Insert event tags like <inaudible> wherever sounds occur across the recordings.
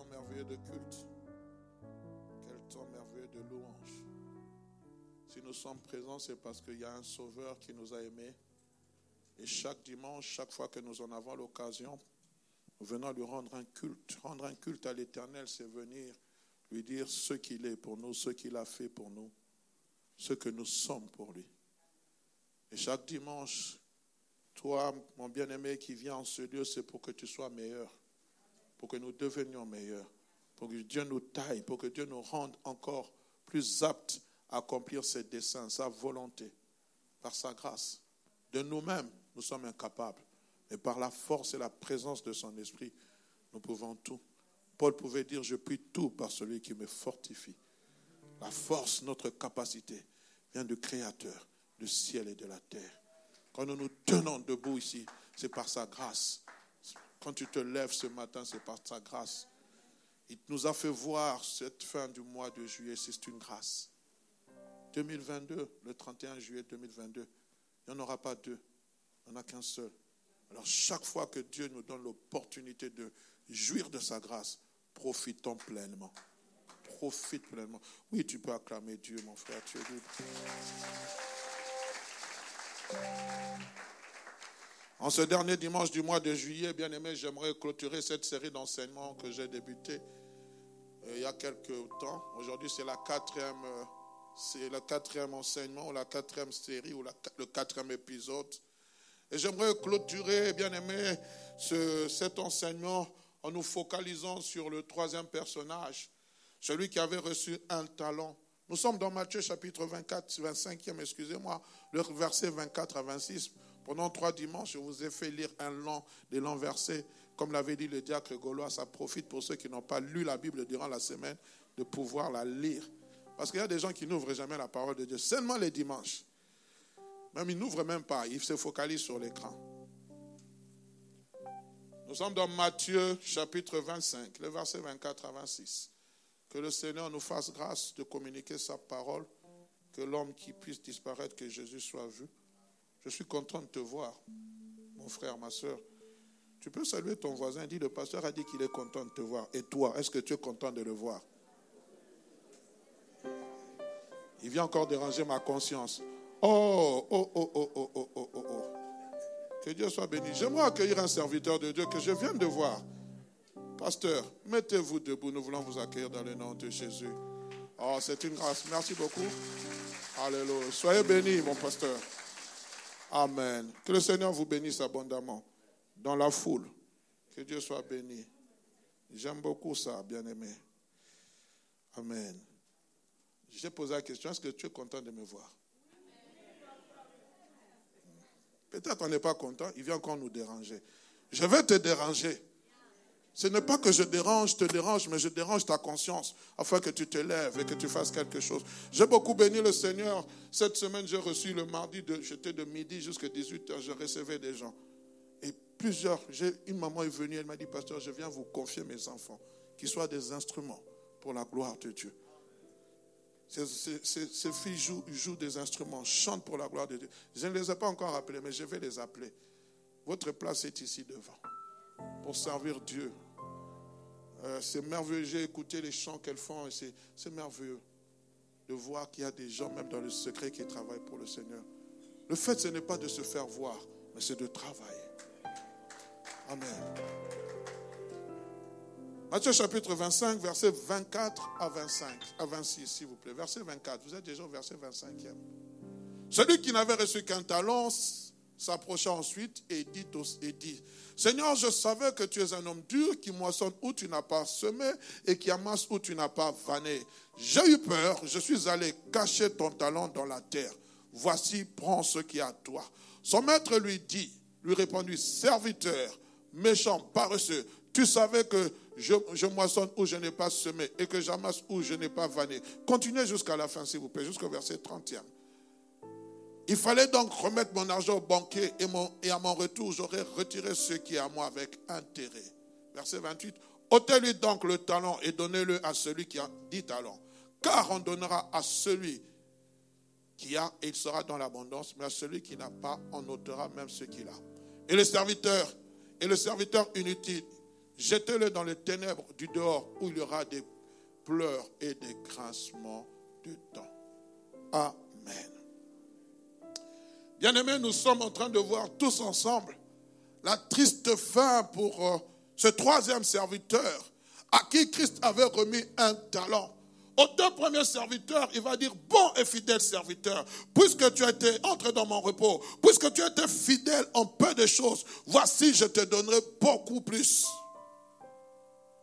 merveilleux de culte. Quel temps merveilleux de louange. Si nous sommes présents, c'est parce qu'il y a un sauveur qui nous a aimés. Et chaque dimanche, chaque fois que nous en avons l'occasion, nous venons lui rendre un culte. Rendre un culte à l'Éternel, c'est venir lui dire ce qu'il est pour nous, ce qu'il a fait pour nous, ce que nous sommes pour lui. Et chaque dimanche, toi, mon bien-aimé qui viens en ce lieu, c'est pour que tu sois meilleur pour que nous devenions meilleurs, pour que Dieu nous taille, pour que Dieu nous rende encore plus aptes à accomplir ses desseins, sa volonté, par sa grâce. De nous-mêmes, nous sommes incapables, mais par la force et la présence de son esprit, nous pouvons tout. Paul pouvait dire, je puis tout par celui qui me fortifie. La force, notre capacité vient du Créateur du ciel et de la terre. Quand nous nous tenons debout ici, c'est par sa grâce quand tu te lèves ce matin, c'est par sa grâce. Il nous a fait voir cette fin du mois de juillet, c'est une grâce. 2022, le 31 juillet 2022, il n'y en aura pas deux, il n'y en a qu'un seul. Alors chaque fois que Dieu nous donne l'opportunité de jouir de sa grâce, profitons pleinement. Profite pleinement. Oui, tu peux acclamer Dieu, mon frère, tu es libre. En ce dernier dimanche du mois de juillet, bien aimé, j'aimerais clôturer cette série d'enseignements que j'ai débuté euh, il y a quelques temps. Aujourd'hui, c'est la quatrième, euh, c'est le quatrième enseignement, la quatrième série, ou le quatrième épisode. Et j'aimerais clôturer, bien aimé, ce, cet enseignement en nous focalisant sur le troisième personnage, celui qui avait reçu un talent. Nous sommes dans Matthieu chapitre 24, 25e, excusez-moi, le verset 24 à 26. Pendant trois dimanches, je vous ai fait lire un long, des longs versets. Comme l'avait dit le diacre gaulois, ça profite pour ceux qui n'ont pas lu la Bible durant la semaine de pouvoir la lire. Parce qu'il y a des gens qui n'ouvrent jamais la parole de Dieu, seulement les dimanches. Même ils n'ouvrent même pas, ils se focalisent sur l'écran. Nous sommes dans Matthieu chapitre 25, le verset 24 à 26. Que le Seigneur nous fasse grâce de communiquer sa parole, que l'homme qui puisse disparaître, que Jésus soit vu. Je suis content de te voir, mon frère, ma soeur. Tu peux saluer ton voisin, dit le pasteur a dit qu'il est content de te voir. Et toi, est-ce que tu es content de le voir? Il vient encore déranger ma conscience. Oh, oh, oh, oh, oh, oh, oh, oh, oh. Que Dieu soit béni. J'aimerais accueillir un serviteur de Dieu que je viens de voir. Pasteur, mettez-vous debout. Nous voulons vous accueillir dans le nom de Jésus. Oh, c'est une grâce. Merci beaucoup. Alléluia. Soyez bénis, mon pasteur. Amen. Que le Seigneur vous bénisse abondamment dans la foule. Que Dieu soit béni. J'aime beaucoup ça, bien-aimé. Amen. J'ai posé la question, est-ce que tu es content de me voir? Peut-être qu'on n'est pas content, il vient encore nous déranger. Je vais te déranger. Ce n'est pas que je dérange, te dérange, mais je dérange ta conscience afin que tu te lèves et que tu fasses quelque chose. J'ai beaucoup béni le Seigneur. Cette semaine, j'ai reçu le mardi, j'étais de midi jusqu'à 18h, je recevais des gens. Et plusieurs, une maman est venue, elle m'a dit, pasteur, je viens vous confier mes enfants, qu'ils soient des instruments pour la gloire de Dieu. Ces, filles jouent, jouent, des instruments, chantent pour la gloire de Dieu. Je ne les ai pas encore appelés, mais je vais les appeler. Votre place est ici devant pour servir Dieu. Euh, c'est merveilleux, j'ai écouté les chants qu'elles font et c'est merveilleux de voir qu'il y a des gens, même dans le secret, qui travaillent pour le Seigneur. Le fait, ce n'est pas de se faire voir, mais c'est de travailler. Amen. Matthieu chapitre 25, verset 24 à 25, à 26, s'il vous plaît. Verset 24, vous êtes déjà au verset 25e. Celui qui n'avait reçu qu'un talent s'approcha ensuite et dit, et dit Seigneur, je savais que tu es un homme dur qui moissonne où tu n'as pas semé et qui amasse où tu n'as pas vanné. J'ai eu peur, je suis allé cacher ton talent dans la terre. Voici, prends ce qui est à toi. Son maître lui dit, lui répondit, serviteur, méchant, paresseux, tu savais que je, je moissonne où je n'ai pas semé et que j'amasse où je n'ai pas vanné. Continuez jusqu'à la fin, s'il vous plaît, jusqu'au verset 30e. Il fallait donc remettre mon argent au banquier et, à mon retour, j'aurais retiré ce qui est à moi avec intérêt. Verset 28. ôtez-lui donc le talent et donnez-le à celui qui a dix talents. Car on donnera à celui qui a et il sera dans l'abondance, mais à celui qui n'a pas, on ôtera même ce qu'il a. Et le serviteur, et le serviteur inutile, jetez-le dans les ténèbres du dehors où il y aura des pleurs et des grincements de dents. Amen. Bien-aimés, nous sommes en train de voir tous ensemble la triste fin pour euh, ce troisième serviteur à qui Christ avait remis un talent. Aux deux premiers serviteurs, il va dire, bon et fidèle serviteur, puisque tu as été entré dans mon repos, puisque tu as été fidèle en peu de choses, voici, je te donnerai beaucoup plus.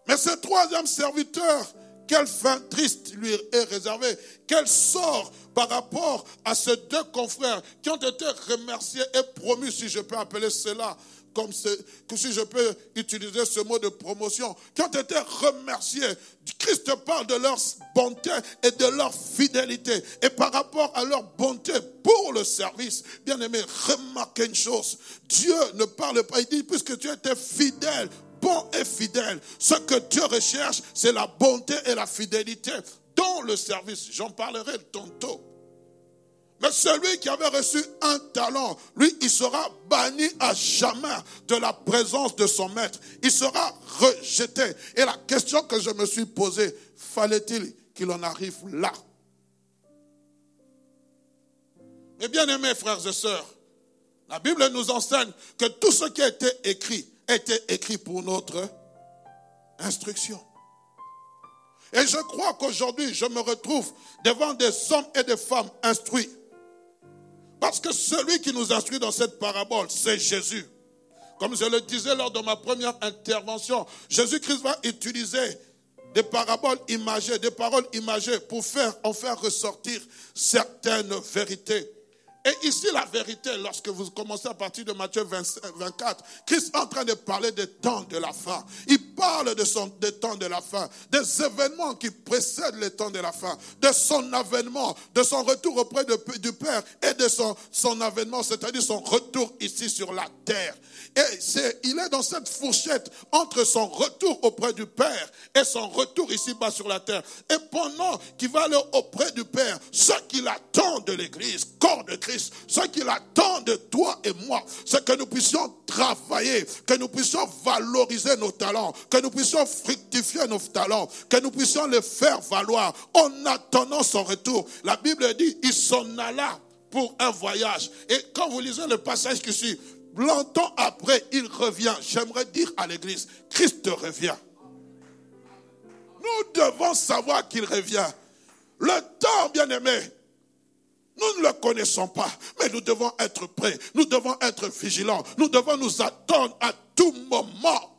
Mais ce troisième serviteur, quelle fin triste lui est réservée. Quel sort par rapport à ces deux confrères qui ont été remerciés et promus, si je peux appeler cela comme si je peux utiliser ce mot de promotion, qui ont été remerciés. Christ parle de leur bonté et de leur fidélité. Et par rapport à leur bonté pour le service, bien aimé, remarquez une chose. Dieu ne parle pas, il dit, puisque tu étais fidèle bon et fidèle. Ce que Dieu recherche, c'est la bonté et la fidélité dans le service. J'en parlerai tantôt. Mais celui qui avait reçu un talent, lui, il sera banni à jamais de la présence de son maître. Il sera rejeté. Et la question que je me suis posée, fallait-il qu'il en arrive là? Mais bien aimés frères et sœurs, la Bible nous enseigne que tout ce qui a été écrit était écrit pour notre instruction. Et je crois qu'aujourd'hui, je me retrouve devant des hommes et des femmes instruits. Parce que celui qui nous instruit dans cette parabole, c'est Jésus. Comme je le disais lors de ma première intervention, Jésus-Christ va utiliser des paraboles imagées, des paroles imagées pour faire, en faire ressortir certaines vérités. Et ici, la vérité, lorsque vous commencez à partir de Matthieu 24, Christ est en train de parler des temps de la fin. Il parle des temps de la fin, des événements qui précèdent les temps de la fin, de son avènement, de son retour auprès du Père et de son, avènement, c'est-à-dire son retour ici sur la terre. Et c'est, il est dans cette fourchette entre son retour auprès du Père et son retour ici-bas sur la terre. Et pendant qu'il va aller auprès du Père, ce qu'il attend de l'Église, corps de Christ, ce qu'il attend de toi et moi, c'est que nous puissions travailler, que nous puissions valoriser nos talents, que nous puissions fructifier nos talents, que nous puissions les faire valoir en attendant son retour. La Bible dit, il s'en alla pour un voyage. Et quand vous lisez le passage qui suit, longtemps après, il revient. J'aimerais dire à l'église, Christ revient. Nous devons savoir qu'il revient. Le temps, bien aimé, nous ne le connaissons pas, mais nous devons être prêts, nous devons être vigilants, nous devons nous attendre à tout moment.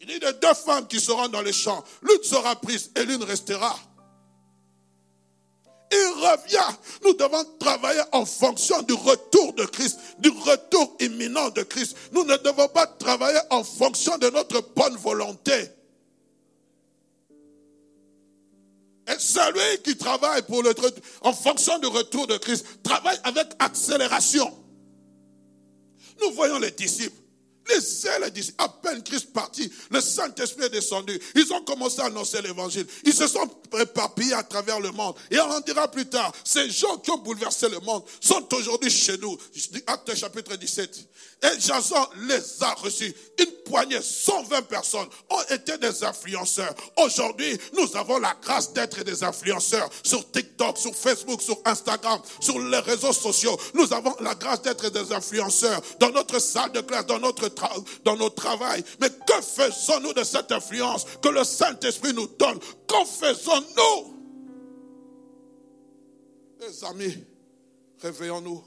Il y a deux femmes qui seront dans les champs, l'une sera prise et l'une restera. Il revient. Nous devons travailler en fonction du retour de Christ, du retour imminent de Christ. Nous ne devons pas travailler en fonction de notre bonne volonté. Et celui qui travaille pour le, en fonction du retour de Christ travaille avec accélération. Nous voyons les disciples. Les disciples, à peine Christ parti, le Saint-Esprit est descendu. Ils ont commencé à annoncer l'évangile. Ils se sont éparpillés à travers le monde. Et on en dira plus tard, ces gens qui ont bouleversé le monde sont aujourd'hui chez nous. Acte chapitre 17. Et Jason les a reçus. Une poignée, 120 personnes ont été des influenceurs. Aujourd'hui, nous avons la grâce d'être des influenceurs sur TikTok, sur Facebook, sur Instagram, sur les réseaux sociaux. Nous avons la grâce d'être des influenceurs dans notre salle de classe, dans notre, dans travail. Mais que faisons-nous de cette influence que le Saint-Esprit nous donne? Qu'en faisons-nous? Les amis, réveillons-nous.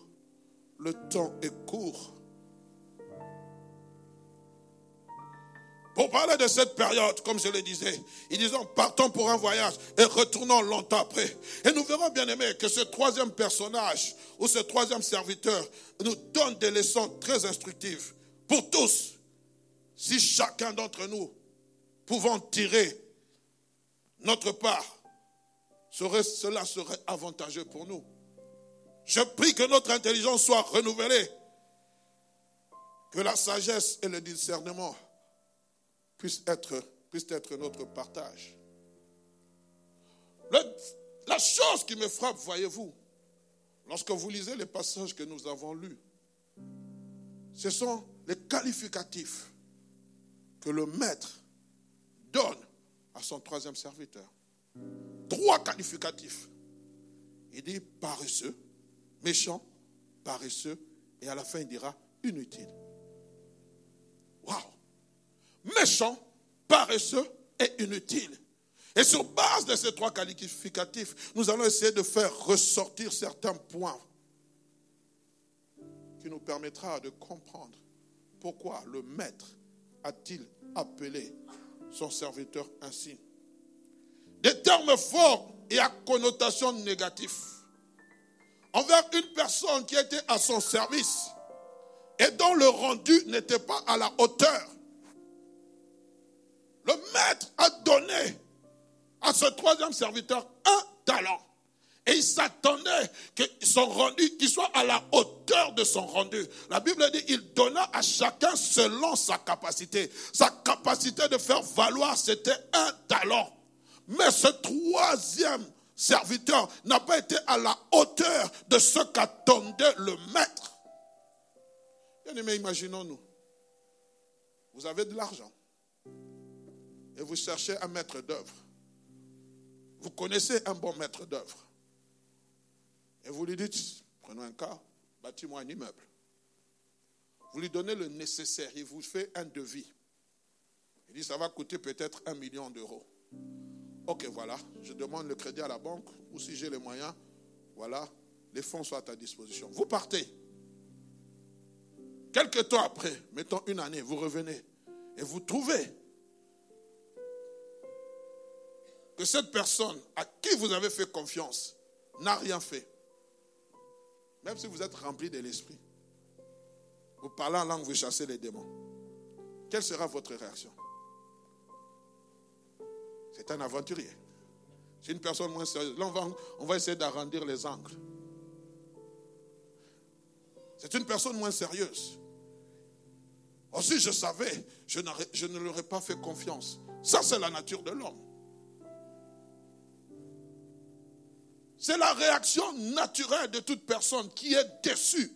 Le temps est court. Pour parler de cette période, comme je le disais, ils disent partons pour un voyage et retournons longtemps après. Et nous verrons bien aimé que ce troisième personnage ou ce troisième serviteur nous donne des leçons très instructives pour tous. Si chacun d'entre nous pouvons tirer notre part, cela serait avantageux pour nous. Je prie que notre intelligence soit renouvelée, que la sagesse et le discernement puissent être notre partage. la chose qui me frappe, voyez-vous, lorsque vous lisez les passages que nous avons lus, ce sont les qualificatifs que le maître donne à son troisième serviteur. Trois qualificatifs. Il dit paresseux, méchant, paresseux, et à la fin il dira inutile. Waouh! Méchant, paresseux et inutile. Et sur base de ces trois qualificatifs, nous allons essayer de faire ressortir certains points qui nous permettra de comprendre pourquoi le maître a-t-il appelé son serviteur ainsi. Des termes forts et à connotation négative envers une personne qui était à son service et dont le rendu n'était pas à la hauteur. Le maître a donné à ce troisième serviteur un talent. Et il s'attendait qu'il soit à la hauteur de son rendu. La Bible dit, il donna à chacun selon sa capacité. Sa capacité de faire valoir, c'était un talent. Mais ce troisième serviteur n'a pas été à la hauteur de ce qu'attendait le maître. Bien aimé, imaginons-nous. Vous avez de l'argent et vous cherchez un maître d'œuvre. Vous connaissez un bon maître d'œuvre. Et vous lui dites, prenons un cas, bâtis-moi un immeuble. Vous lui donnez le nécessaire, il vous fait un devis. Il dit, ça va coûter peut-être un million d'euros. Ok, voilà, je demande le crédit à la banque, ou si j'ai les moyens, voilà, les fonds sont à ta disposition. Vous partez. Quelques temps après, mettons une année, vous revenez et vous trouvez cette personne à qui vous avez fait confiance n'a rien fait. Même si vous êtes rempli de l'esprit, vous parlez en langue, vous chassez les démons. Quelle sera votre réaction? C'est un aventurier. C'est une personne moins sérieuse. Là, on va, on va essayer d'arrondir les angles. C'est une personne moins sérieuse. Aussi, je savais, je, je ne leur ai pas fait confiance. Ça, c'est la nature de l'homme. C'est la réaction naturelle de toute personne qui est déçue.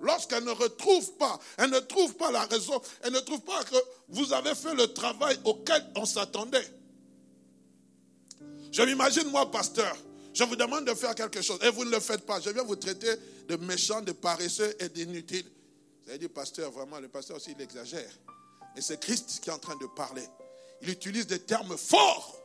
Lorsqu'elle ne retrouve pas, elle ne trouve pas la raison, elle ne trouve pas que vous avez fait le travail auquel on s'attendait. Je m'imagine, moi, pasteur, je vous demande de faire quelque chose et vous ne le faites pas. Je viens vous traiter de méchant, de paresseux et d'inutile. Vous avez dit, pasteur, vraiment, le pasteur aussi, il exagère. Mais c'est Christ qui est en train de parler. Il utilise des termes forts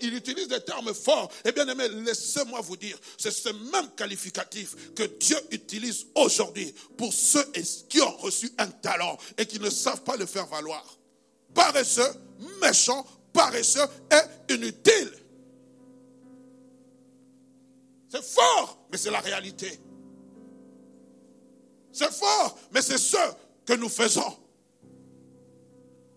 il utilise des termes forts. Et bien aimé, laissez-moi vous dire, c'est ce même qualificatif que Dieu utilise aujourd'hui pour ceux qui ont reçu un talent et qui ne savent pas le faire valoir. Paresseux, méchant, paresseux et inutile. C'est fort, mais c'est la réalité. C'est fort, mais c'est ce que nous faisons.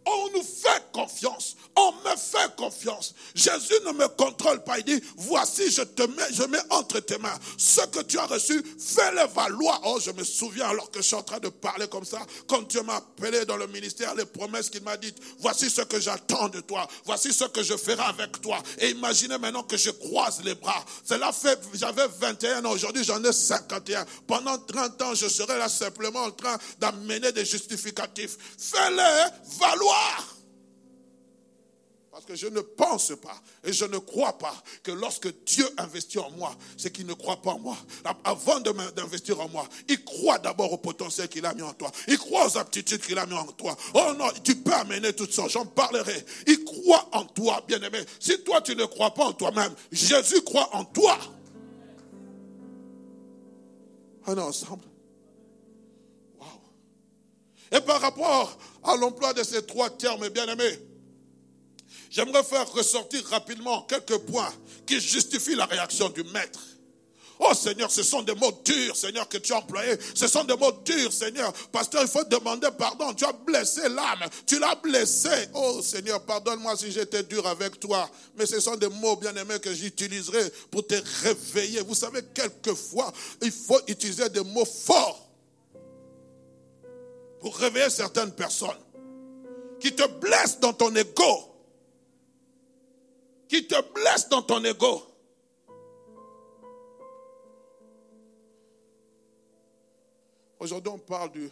On nous fait confiance. On me fait confiance. Jésus ne me contrôle pas. Il dit, voici, je te mets, je mets entre tes mains. Ce que tu as reçu, fais-le valoir. Oh, je me souviens alors que je suis en train de parler comme ça, quand Dieu m'a appelé dans le ministère, les promesses qu'il m'a dites. Voici ce que j'attends de toi. Voici ce que je ferai avec toi. Et imaginez maintenant que je croise les bras. Cela fait, j'avais 21 ans. Aujourd'hui, j'en ai 51. Pendant 30 ans, je serai là simplement en train d'amener des justificatifs. Fais-le valoir. Parce que je ne pense pas et je ne crois pas que lorsque Dieu investit en moi, c'est qu'il ne croit pas en moi. Avant d'investir en moi, il croit d'abord au potentiel qu'il a mis en toi. Il croit aux aptitudes qu'il a mis en toi. Oh non, tu peux amener tout ça, j'en parlerai. Il croit en toi, bien-aimé. Si toi tu ne crois pas en toi-même, Jésus croit en toi. On est ensemble. Et par rapport à l'emploi de ces trois termes, bien aimés, j'aimerais faire ressortir rapidement quelques points qui justifient la réaction du maître. Oh Seigneur, ce sont des mots durs, Seigneur, que tu as employés. Ce sont des mots durs, Seigneur. Pasteur, il faut demander pardon. Tu as blessé l'âme. Tu l'as blessé. Oh Seigneur, pardonne-moi si j'étais dur avec toi. Mais ce sont des mots, bien aimés, que j'utiliserai pour te réveiller. Vous savez, quelquefois, il faut utiliser des mots forts pour réveiller certaines personnes qui te blessent dans ton ego. Qui te blessent dans ton ego. Aujourd'hui, on parle du,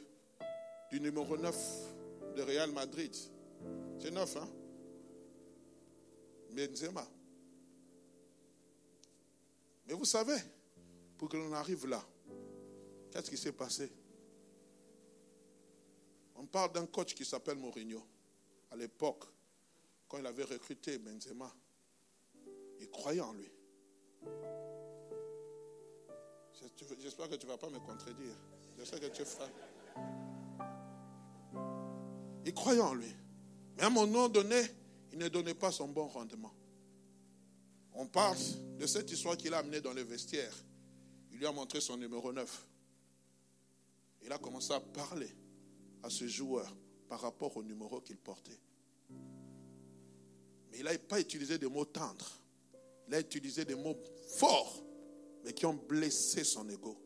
numéro 9 de Real Madrid. C'est 9, hein? Benzema. Mais vous savez, pour que l'on arrive là, qu'est-ce qui s'est passé? On parle d'un coach qui s'appelle Mourinho. À l'époque, quand il avait recruté Benzema, il croyait en lui. J'espère que tu ne vas pas me contredire. Je sais que tu es Il croyait en lui. Mais à un moment donné, il ne donnait pas son bon rendement. On parle de cette histoire qu'il a amenée dans le vestiaire. Il lui a montré son numéro 9. Il a commencé à parler à ce joueur par rapport au numéro qu'il portait. Mais il n'a pas utilisé des mots tendres. Il a utilisé des mots forts, mais qui ont blessé son ego.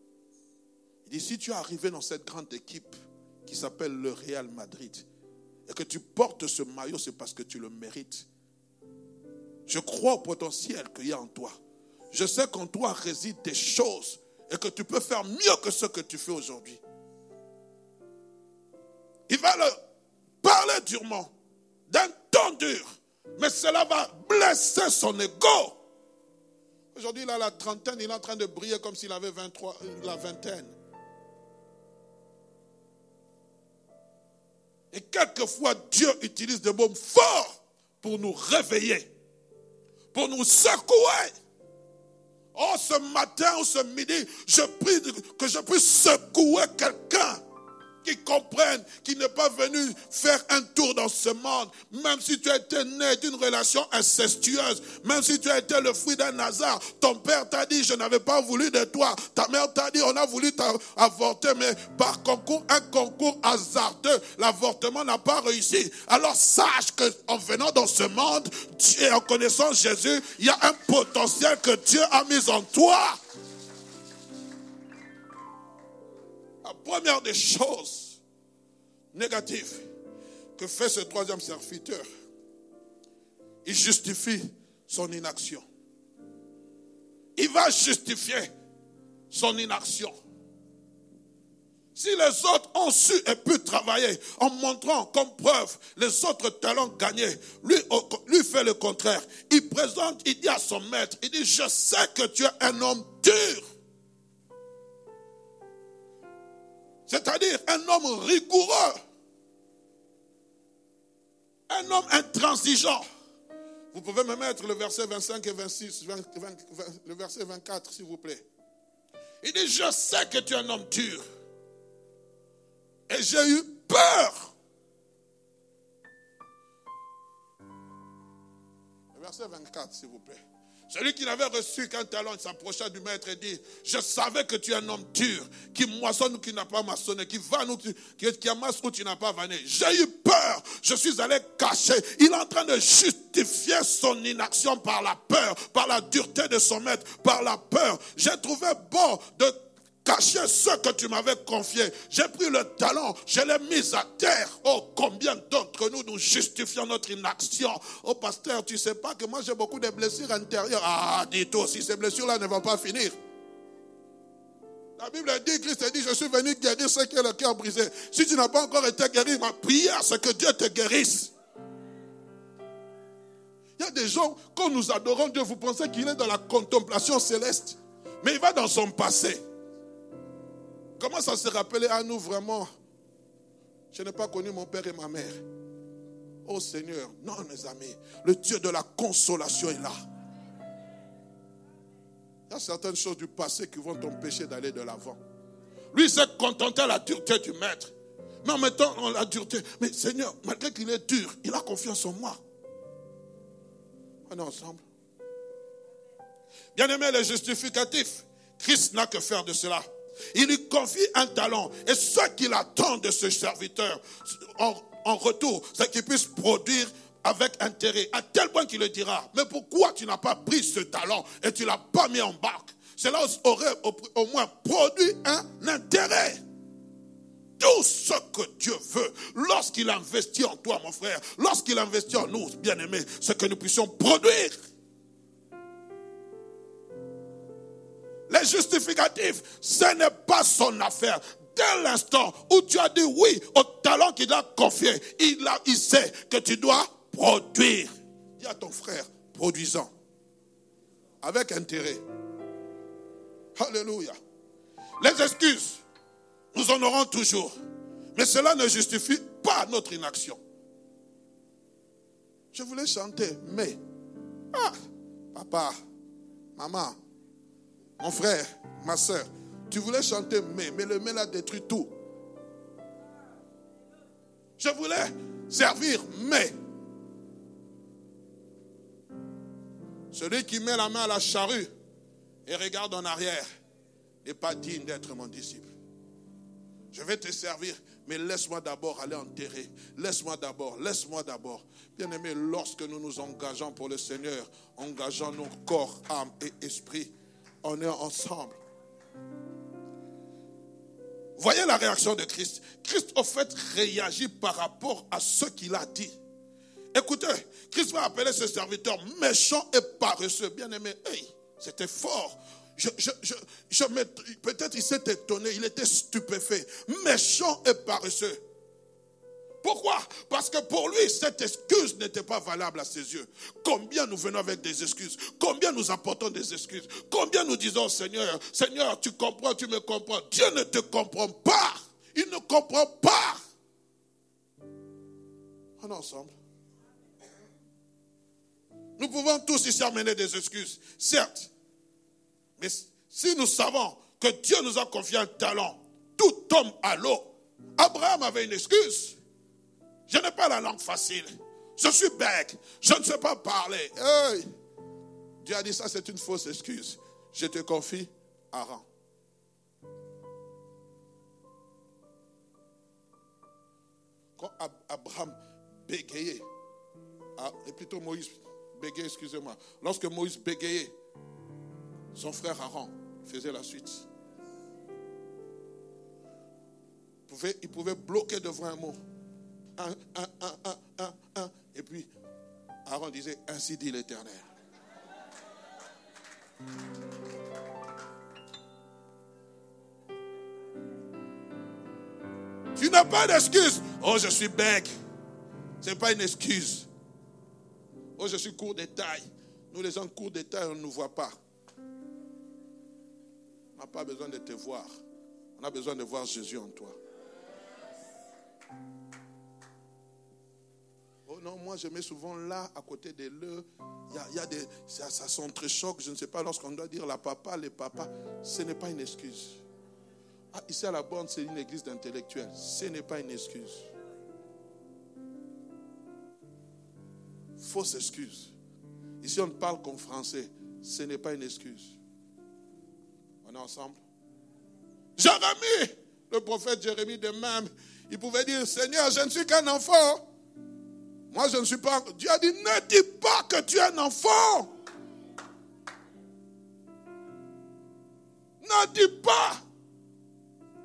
Il dit, si tu es arrivé dans cette grande équipe qui s'appelle le Real Madrid, et que tu portes ce maillot, c'est parce que tu le mérites. Je crois au potentiel qu'il y a en toi. Je sais qu'en toi résident des choses et que tu peux faire mieux que ce que tu fais aujourd'hui. Il va le parler durement, d'un ton dur, mais cela va blesser son ego. Aujourd'hui, il a la trentaine, il est en train de briller comme s'il avait 23, la vingtaine. Et quelquefois, Dieu utilise des mots forts pour nous réveiller, pour nous secouer. Oh, ce matin ou ce midi, je prie que je puisse secouer quelqu'un qui comprennent qu'il n'est pas venu faire un tour dans ce monde. Même si tu été né d'une relation incestueuse, même si tu été le fruit d'un hasard, ton père t'a dit, je n'avais pas voulu de toi. Ta mère t'a dit, on a voulu t'avorter, mais par concours, un concours hasardeux, l'avortement n'a pas réussi. Alors sache qu'en venant dans ce monde, et en connaissant Jésus, il y a un potentiel que Dieu a mis en toi. La première des choses négatives que fait ce troisième serviteur, il justifie son inaction. Il va justifier son inaction. Si les autres ont su et pu travailler en montrant comme preuve les autres talents gagnés, lui, fait le contraire. Il présente, il dit à son maître, il dit, je sais que tu es un homme dur. C'est-à-dire un homme rigoureux. Un homme intransigeant. Vous pouvez me mettre le verset 25 et 26, le verset 24, s'il vous plaît. Il dit, je sais que tu es un homme dur. Et j'ai eu peur. Le verset 24, s'il vous plaît. Celui qui n'avait reçu qu'un talent, il s'approcha du maître et dit, je savais que tu es un homme dur, qui moissonne ou qui n'a pas maçonné, qui va ou qui, qui amasse ou tu n'as pas vanné. J'ai eu peur, je suis allé cacher. Il est en train de justifier son inaction par la peur, par la dureté de son maître, par la peur. J'ai trouvé bon de cacher ce que tu m'avais confié. J'ai pris le talent, je l'ai mis à terre. Oh, combien d'entre nous nous justifions notre inaction? Oh, pasteur, tu sais pas que moi j'ai beaucoup de blessures intérieures. Ah, dis-toi, si ces blessures-là ne vont pas finir. La Bible dit, Christ dit, je suis venu guérir ceux qui ont le cœur brisé. Si tu n'as pas encore été guéri, ma prière, c'est que Dieu te guérisse. Il y a des gens, quand nous adorons Dieu, vous pensez qu'il est dans la contemplation céleste. Mais il va dans son passé. Comment ça se rappelait à nous vraiment? Je n'ai pas connu mon père et ma mère. Oh Seigneur, non mes amis, le Dieu de la consolation est là. Il y a certaines choses du passé qui vont t'empêcher d'aller de l'avant. Lui s'est contenté à la dureté du maître. Mais en mettant la dureté, mais Seigneur, malgré qu'il est dur, il a confiance en moi. On est ensemble. Bien aimé, les justificatifs Christ n'a que faire de cela. Il lui confie un talent. Et ce qu'il attend de ce serviteur en, retour, c'est qu'il puisse produire avec intérêt, à tel point qu'il le dira, mais pourquoi tu n'as pas pris ce talent et tu l'as pas mis en barque? Cela aurait au moins produit un intérêt. Tout ce que Dieu veut, lorsqu'il investit en toi, mon frère, lorsqu'il investit en nous, bien-aimés, c'est que nous puissions produire. Les justificatifs, ce n'est pas son affaire. Dès l'instant où tu as dit oui au talent qu'il a confié, il, a, il sait que tu dois produire. Dis à ton frère, produisant. Avec intérêt. Alléluia. Les excuses, nous en aurons toujours. Mais cela ne justifie pas notre inaction. Je voulais chanter, mais, ah, papa, maman, mon frère, ma soeur, tu voulais chanter mais, mais le mais a détruit tout. Je voulais servir, mais celui qui met la main à la charrue et regarde en arrière n'est pas digne d'être mon disciple. Je vais te servir, mais laisse-moi d'abord aller enterrer. Laisse-moi d'abord, laisse-moi d'abord. Bien-aimé, lorsque nous nous engageons pour le Seigneur, engageons nos corps, âme et esprit, on est ensemble. Voyez la réaction de Christ. Christ, au fait, réagit par rapport à ce qu'il a dit. Écoutez, Christ va appeler ce serviteur méchant et paresseux. Bien aimé, c'était fort. Je, Peut-être il s'est étonné, il était stupéfait. Méchant et paresseux. Pourquoi? Parce que pour lui, cette excuse n'était pas valable à ses yeux. Combien nous venons avec des excuses? Combien nous apportons des excuses? Combien nous disons, Seigneur, Seigneur, tu comprends, tu me comprends. Dieu ne te comprend pas. Il ne comprend pas. On est ensemble. Nous pouvons tous ici amener des excuses, certes. Mais si nous savons que Dieu nous a confié un talent, tout homme à l'eau, Abraham avait une excuse. Je n'ai pas la langue facile. Je suis bec. Je ne sais pas parler. Dieu a dit ça, c'est une fausse excuse. Je te confie Aaron. Quand Abraham bégayait, ah, et plutôt Moïse bégayait, excusez-moi, lorsque Moïse bégayait, son frère Aaron faisait la suite. Il pouvait, il pouvait bloquer devant un mot Et puis, Aaron disait, ainsi dit l'Éternel. Tu n'as pas d'excuse. Oh, je suis bec. Ce n'est pas une excuse. Oh, je suis court de taille. Nous, les gens courts de taille, on ne nous voit pas. On n'a pas besoin de te voir. On a besoin de voir Jésus en toi. Non, moi je mets souvent là à côté de l'eux. Il y a, des, ça, ça s'entrechoque, je ne sais pas, lorsqu'on doit dire la papa, les papas, ce n'est pas une excuse. Ah, ici à la borne, c'est une église d'intellectuels. Ce n'est pas une excuse. Fausse excuse. Ici, on ne parle qu'en français. Ce n'est pas une excuse. On est ensemble Jérémie, le prophète Jérémie de même, il pouvait dire Seigneur, je ne suis qu'un enfant. Moi, je ne suis pas. Dieu a dit ne dis pas que tu es un enfant. Ne dis pas.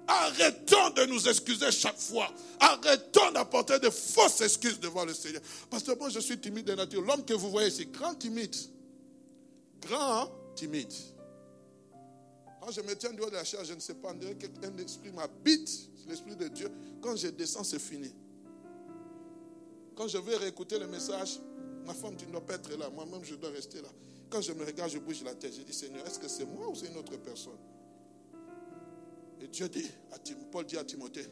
Arrêtons de nous excuser chaque fois. Arrêtons d'apporter de fausses excuses devant le Seigneur. Parce que moi, je suis timide de nature. L'homme que vous voyez ici, grand timide. Grand timide. Quand je me tiens du haut de la chair, je ne sais pas, un esprit m'habite, l'esprit de Dieu. Quand je descends, c'est fini. Quand je vais réécouter le message, ma femme, tu ne dois pas être là. Moi-même, je dois rester là. Quand je me regarde, je bouge la tête. Je dis, Seigneur, est-ce que c'est moi ou c'est une autre personne? Et Dieu dit, Paul dit à Timothée,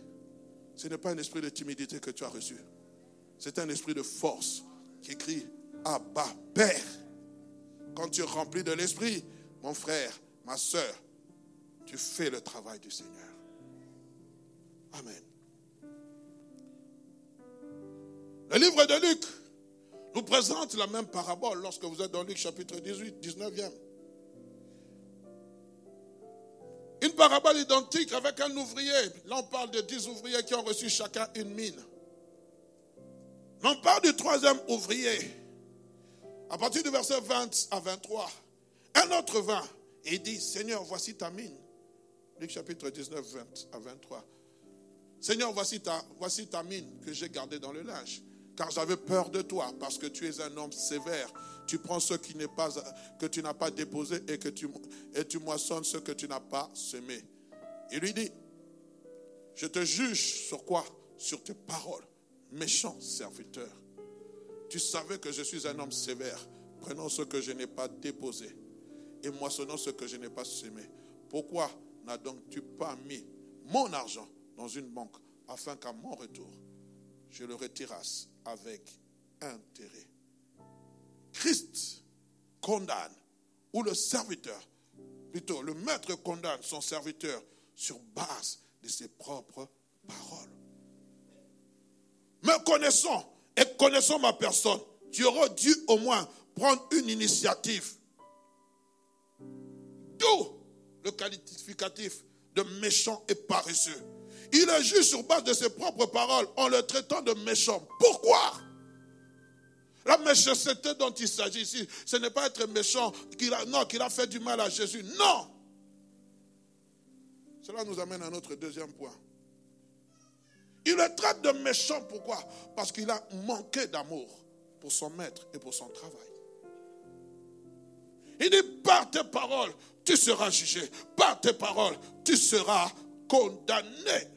ce n'est pas un esprit de timidité que tu as reçu. C'est un esprit de force qui crie, Abba, Père. Quand tu es rempli de l'esprit, mon frère, ma soeur, tu fais le travail du Seigneur. Amen. Le livre de Luc nous présente la même parabole lorsque vous êtes dans Luc chapitre 18, 19e. parabole identique avec un ouvrier. Là, on parle de dix ouvriers qui ont reçu chacun une mine. Mais on parle du troisième ouvrier. À partir du verset 20 à 23, un autre vint et dit, Seigneur, voici ta mine. Luc chapitre 19, 20 à 23. Seigneur, voici ta, voici ta mine que j'ai gardée dans le linge. Car j'avais peur de toi, parce que tu es un homme sévère. Tu prends ce qui n'est pas, que tu n'as pas déposé et que tu, et tu moissonnes ce que tu n'as pas semé. Il lui dit, je te juge sur quoi? Sur tes paroles, méchant serviteur. Tu savais que je suis un homme sévère. Prenons ce que je n'ai pas déposé et moissonnons ce que je n'ai pas semé. Pourquoi n'as donc-tu pas mis mon argent dans une banque afin qu'à mon retour, je le retirasse? Avec intérêt Christ condamne, ou le serviteur, plutôt le maître condamne son serviteur sur base de ses propres paroles. Me connaissant et connaissant ma personne, tu aurais dû au moins prendre une initiative. D'où le qualificatif de méchant et paresseux. Il est juste sur base de ses propres paroles en le traitant de méchant. Pourquoi? La méchanceté dont il s'agit ici, ce n'est pas être méchant, qu'il a, non, qu'il a fait du mal à Jésus. Non Cela nous amène à notre deuxième point. Il le traite de méchant, pourquoi? Parce qu'il a manqué d'amour pour son maître et pour son travail. Il dit, par tes paroles, tu seras jugé. Par tes paroles, tu seras condamné.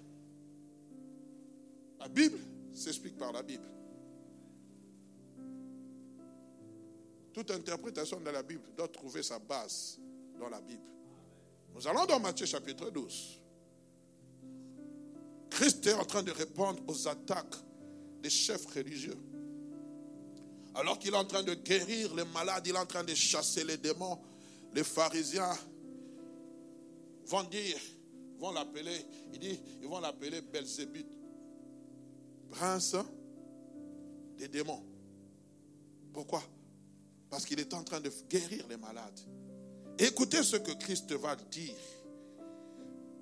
La Bible s'explique par la Bible. Toute interprétation de la Bible doit trouver sa base dans la Bible. Nous allons dans Matthieu chapitre 12. Christ est en train de répondre aux attaques des chefs religieux. Alors qu'il est en train de guérir les malades, il est en train de chasser les démons, les pharisiens vont dire, vont l'appeler, il dit, ils vont l'appeler Belzébuth, prince des démons. Pourquoi? Parce qu'il est en train de guérir les malades. Écoutez ce que Christ va dire.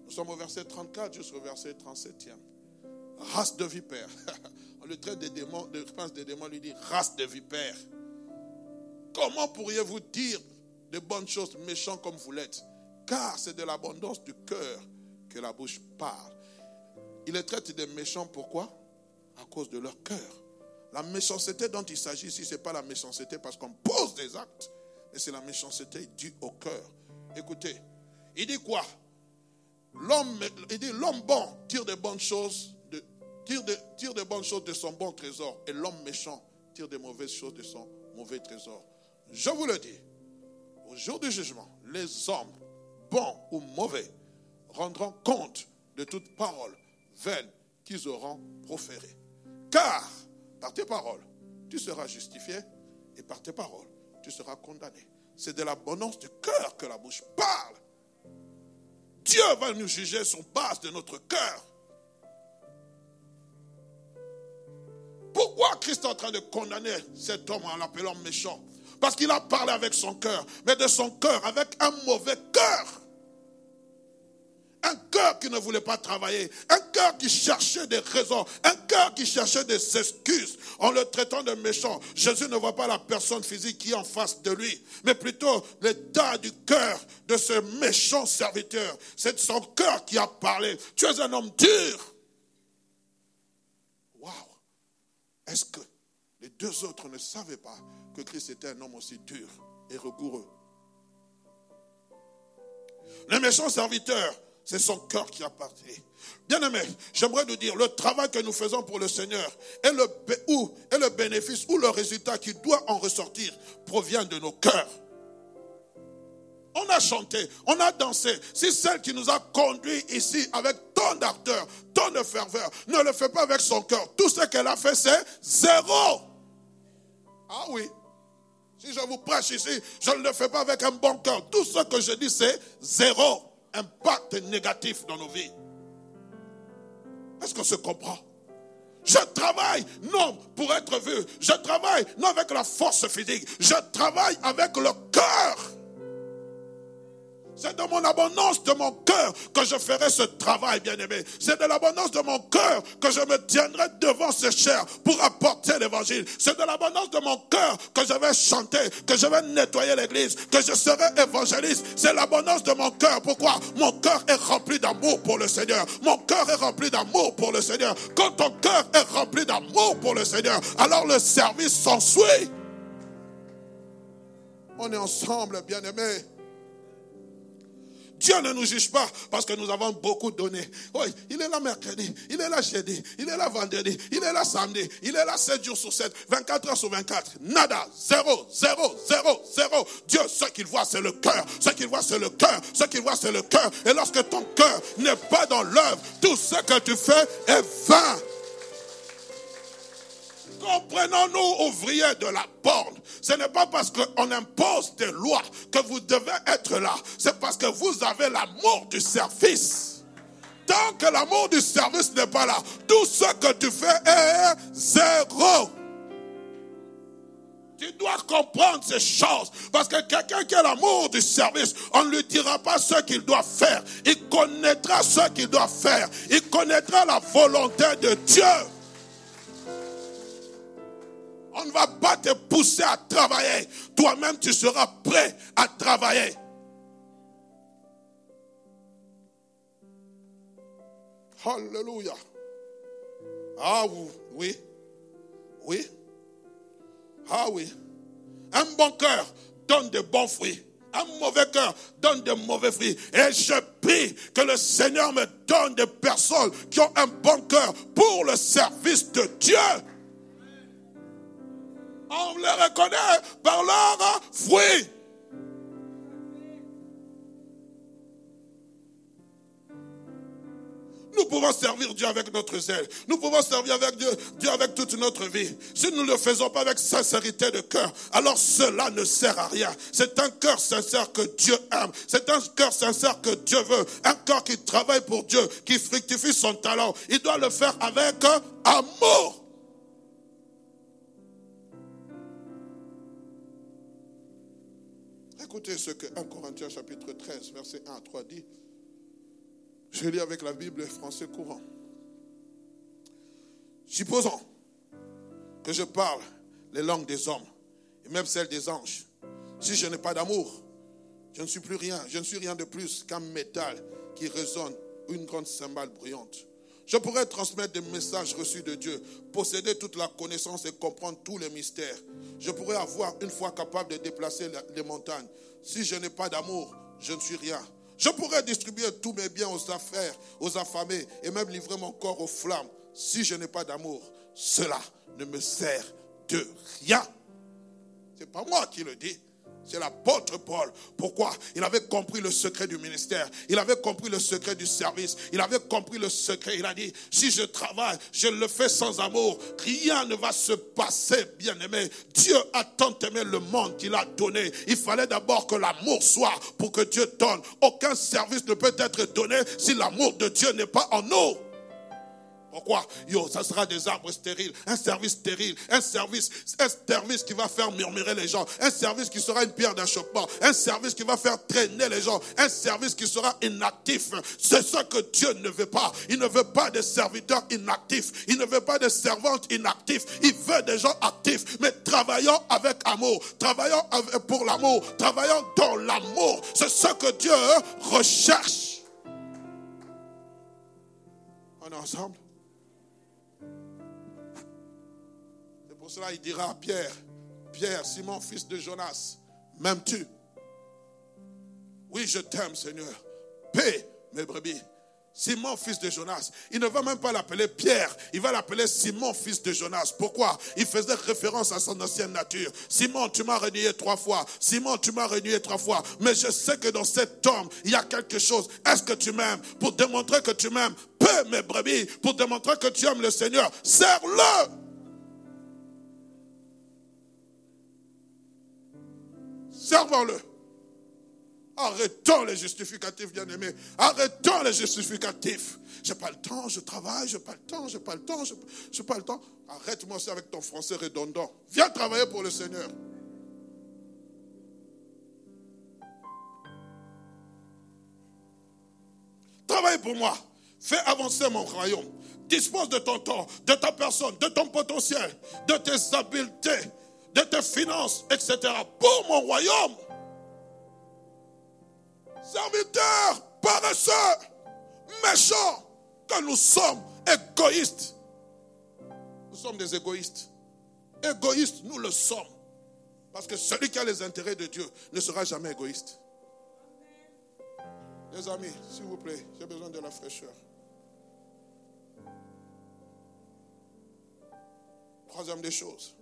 Nous sommes au verset 34 jusqu'au verset 37e. Race de vipères. <laughs> On le traite des démons, le prince des démons lui dit race de vipères. Comment pourriez-vous dire de bonnes choses méchants comme vous l'êtes? Car c'est de l'abondance du cœur que la bouche parle. Il les traite des méchants pourquoi? À cause de leur cœur. La méchanceté dont il s'agit ici, ce n'est pas la méchanceté parce qu'on pose des actes, mais c'est la méchanceté due au cœur. Écoutez, il dit quoi? L'homme, il dit l'homme bon tire bonnes choses, de, tire, de, tire de bonnes choses de son bon trésor, et l'homme méchant tire de mauvaises choses de son mauvais trésor. Je vous le dis, au jour du jugement, les hommes, bons ou mauvais, rendront compte de toute parole vaine qu'ils auront proférée. Car par tes paroles, tu seras justifié et par tes paroles, tu seras condamné. C'est de l'abondance du cœur que la bouche parle. Dieu va nous juger sur base de notre cœur. Pourquoi Christ est en train de condamner cet homme en l'appelant méchant? Parce qu'il a parlé avec son cœur, mais de son cœur, avec un mauvais cœur. Un cœur qui ne voulait pas travailler. Un cœur qui cherchait des raisons. Un cœur qui cherchait des excuses en le traitant de méchant. Jésus ne voit pas la personne physique qui est en face de lui, mais plutôt l'état du cœur de ce méchant serviteur. C'est son cœur qui a parlé. Tu es un homme dur. Waouh! Est-ce que les deux autres ne savaient pas que Christ était un homme aussi dur et rigoureux? Le méchant serviteur c'est son cœur qui a parti. Bien aimé, j'aimerais nous dire, le travail que nous faisons pour le Seigneur et le, ou, et le bénéfice ou le résultat qui doit en ressortir provient de nos cœurs. On a chanté, on a dansé. Si celle qui nous a conduits ici avec tant d'ardeur, tant de ferveur, ne le fait pas avec son cœur, tout ce qu'elle a fait, c'est zéro. Ah oui. Si je vous prêche ici, je ne le fais pas avec un bon cœur. Tout ce que je dis, c'est zéro impact négatif dans nos vies. Est-ce qu'on se comprend? Je travaille non pour être vu. Je travaille non avec la force physique. Je travaille avec le cœur. C'est de mon abondance de mon cœur que je ferai ce travail, bien-aimé. C'est de l'abondance de mon cœur que je me tiendrai devant ces chairs pour apporter l'évangile. C'est de l'abondance de mon cœur que je vais chanter, que je vais nettoyer l'église, que je serai évangéliste. C'est l'abondance de mon cœur. Pourquoi? Mon cœur est rempli d'amour pour le Seigneur. Mon cœur est rempli d'amour pour le Seigneur. Quand ton cœur est rempli d'amour pour le Seigneur, alors le service s'ensuit. On est ensemble, bien-aimés. Dieu ne nous juge pas parce que nous avons beaucoup donné. Oui, il est là mercredi, il est là jeudi, il est là vendredi, il est là samedi, il est là 7 jours sur 7, 24 heures sur 24. Nada, zéro, zéro, zéro, zéro. Dieu, ce qu'il voit, c'est le cœur. Ce qu'il voit, c'est le cœur. Ce qu'il voit, c'est le cœur. Et lorsque ton cœur n'est pas dans l'œuvre, tout ce que tu fais est vain. Comprenons-nous, ouvriers de la borne. Ce n'est pas parce qu'on impose des lois que vous devez être là. C'est parce que vous avez l'amour du service. Tant que l'amour du service n'est pas là, tout ce que tu fais est zéro. Tu dois comprendre ces choses. Parce que quelqu'un qui a l'amour du service, on ne lui dira pas ce qu'il doit faire. Il connaîtra ce qu'il doit faire. Il connaîtra la volonté de Dieu. On ne va pas te pousser à travailler. Toi-même, tu seras prêt à travailler. Alléluia. Ah oui. Oui. Ah oui. Un bon cœur donne de bons fruits. Un mauvais cœur donne de mauvais fruits. Et je prie que le Seigneur me donne des personnes qui ont un bon cœur pour le service de Dieu. On les reconnaît par leurs fruits. Nous pouvons servir Dieu avec notre zèle. Nous pouvons servir avec Dieu, Dieu avec toute notre vie. Si nous ne le faisons pas avec sincérité de cœur, alors cela ne sert à rien. C'est un cœur sincère que Dieu aime. C'est un cœur sincère que Dieu veut. Un cœur qui travaille pour Dieu, qui fructifie son talent. Il doit le faire avec amour. Écoutez ce que 1 Corinthiens chapitre 13, verset 1 à 3 dit. Je lis avec la Bible français courant. Supposons que je parle les langues des hommes et même celles des anges. Si je n'ai pas d'amour, je ne suis plus rien. Je ne suis rien de plus qu'un métal qui résonne, une grande cymbale bruyante. Je pourrais transmettre des messages reçus de Dieu, posséder toute la connaissance et comprendre tous les mystères. Je pourrais avoir une foi capable de déplacer les montagnes. Si je n'ai pas d'amour, je ne suis rien. Je pourrais distribuer tous mes biens aux affaires, aux affamés et même livrer mon corps aux flammes. Si je n'ai pas d'amour, cela ne me sert de rien. Ce n'est pas moi qui le dis. C'est l'apôtre Paul. Pourquoi? Il avait compris le secret du ministère. Il avait compris le secret du service. Il avait compris le secret. Il a dit, si je travaille, je le fais sans amour. Rien ne va se passer, bien aimé. Dieu a tant aimé le monde qu'il a donné. Il fallait d'abord que l'amour soit pour que Dieu donne. Aucun service ne peut être donné si l'amour de Dieu n'est pas en nous. Pourquoi? Yo, ça sera des arbres stériles, un service stérile, un service, un service qui va faire murmurer les gens, un service qui sera une pierre d'achoppement, un service qui va faire traîner les gens, un service qui sera inactif. C'est ce que Dieu ne veut pas. Il ne veut pas des serviteurs inactifs. Il ne veut pas des servantes inactifs. Il veut des gens actifs. Mais travaillons avec amour. Travaillons pour l'amour. Travaillons dans l'amour. C'est ce que Dieu recherche. On est ensemble cela, il dira à Pierre, Pierre, Simon, fils de Jonas, m'aimes-tu? Oui, je t'aime, Seigneur. Paix mes brebis. Simon, fils de Jonas. Il ne va même pas l'appeler Pierre, il va l'appeler Simon, fils de Jonas. Pourquoi? Il faisait référence à son ancienne nature. Simon, tu m'as renié trois fois. Simon, tu m'as renié trois fois. Mais je sais que dans cet homme, il y a quelque chose. Est-ce que tu m'aimes? Pour démontrer que tu m'aimes, paix mes brebis. Pour démontrer que tu aimes le Seigneur, serre-le. Servons-le. Arrêtons les justificatifs, bien-aimés. Arrêtons les justificatifs. J'ai pas le temps, je travaille, j'ai pas le temps, j'ai pas le temps, j'ai pas le temps. Arrête-moi aussi avec ton français redondant. Viens travailler pour le Seigneur. pour moi. Fais avancer mon royaume. Dispose de ton temps, de ta personne, de ton potentiel, de tes habiletés, de tes finances, etc. pour mon royaume. Serviteurs, paresseux, méchants, que nous sommes égoïstes. Nous sommes des égoïstes. Égoïstes, nous le sommes. Parce que celui qui a les intérêts de Dieu ne sera jamais égoïste. Les amis, s'il vous plaît, j'ai besoin de la fraîcheur. Troisième des choses.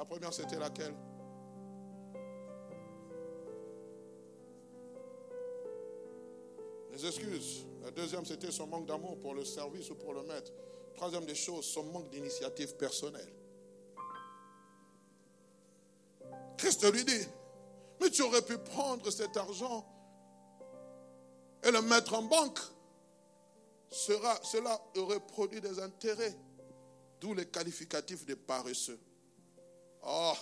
La première, c'était laquelle? Les excuses. La deuxième, c'était son manque d'amour pour le service ou pour le maître. Troisième des choses, son manque d'initiative personnelle. Christ lui dit, mais tu aurais pu prendre cet argent et le mettre en banque. cela aurait produit des intérêts, d'où les qualificatifs des paresseux. Oh,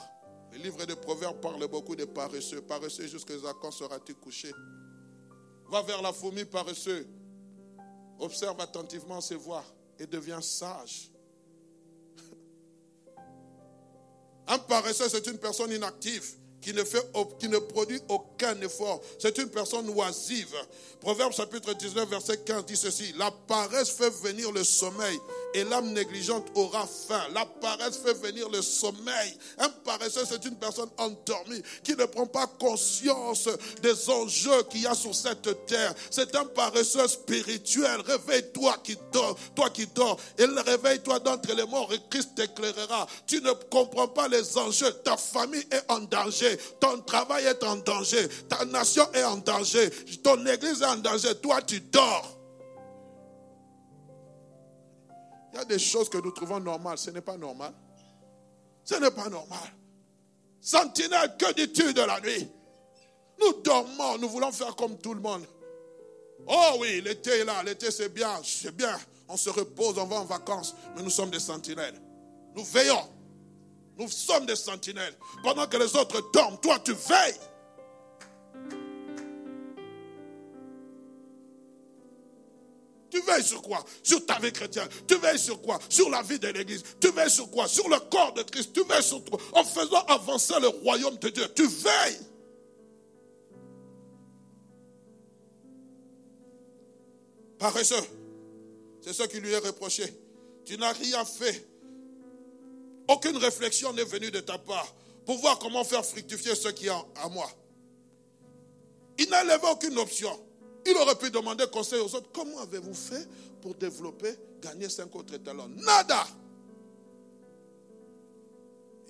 le livre de Proverbes parle beaucoup des paresseux. Paresseux jusqu'à quand seras-tu couché? Va vers la fourmi paresseux. Observe attentivement ses voies et deviens sage. <laughs> Un paresseux, c'est une personne inactive qui ne, fait, qui ne produit aucun effort. C'est une personne oisive. Proverbe chapitre 19, verset 15 dit ceci. La paresse fait venir le sommeil et l'âme négligente aura faim. La paresse fait venir le sommeil. Un paresseux, c'est une personne endormie qui ne prend pas conscience des enjeux qu'il y a sur cette terre. C'est un paresseux spirituel. Réveille-toi qui dors, toi qui dors, et réveille-toi d'entre les morts et Christ t'éclairera. Tu ne comprends pas les enjeux. Ta famille est en danger. Ton travail est en danger. Ta nation est en danger. Ton église est en danger. Toi, tu dors. Il y a des choses que nous trouvons normales. Ce n'est pas normal. Ce n'est pas normal. Sentinelle, que dis-tu de la nuit? Nous dormons, nous voulons faire comme tout le monde. Oh oui, l'été est là, l'été c'est bien, c'est bien. On se repose, on va en vacances, mais nous sommes des sentinelles. Nous veillons. Nous sommes des sentinelles. Pendant que les autres dorment, toi tu veilles. Tu veilles sur quoi? Sur ta vie chrétienne. Tu veilles sur quoi? Sur la vie de l'Église. Tu veilles sur quoi? Sur le corps de Christ. Tu veilles sur quoi En faisant avancer le royaume de Dieu. Tu veilles. Paresseux. C'est ce qui lui est reproché. Tu n'as rien fait. Aucune réflexion n'est venue de ta part pour voir comment faire fructifier ce qui est à moi. Il n'a levé aucune option. Il aurait pu demander conseil aux autres. Comment avez-vous fait pour développer, gagner cinq autres talents? Nada.